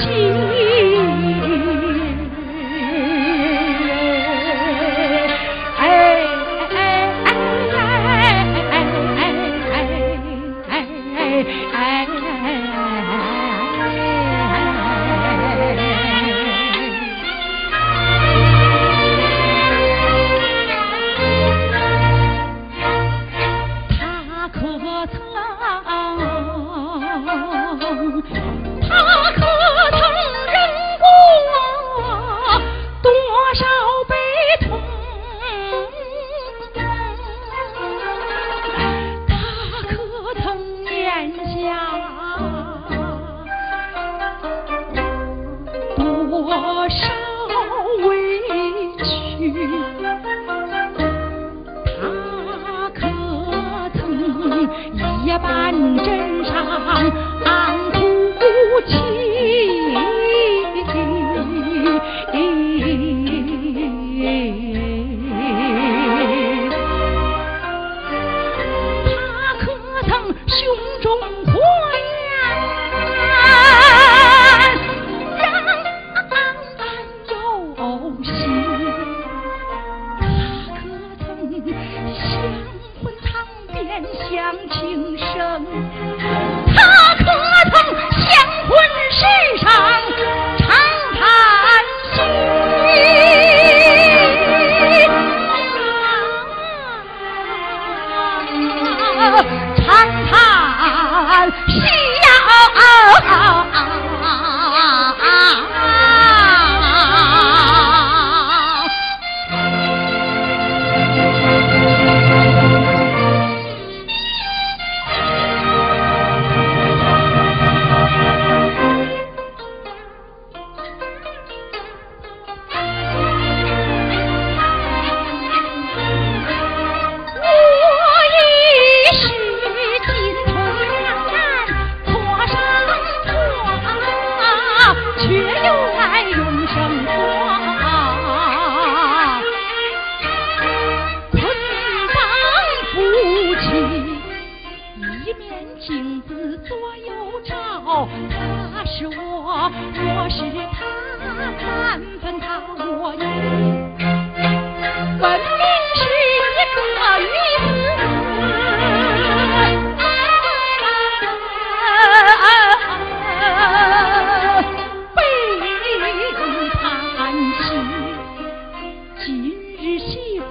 情。多少委屈他可曾夜半镇上乡情深，他可曾相问世上？一面镜子左右照，他是我，我是他，难分他我。你分明是一个女子，悲叹息，今日媳妇。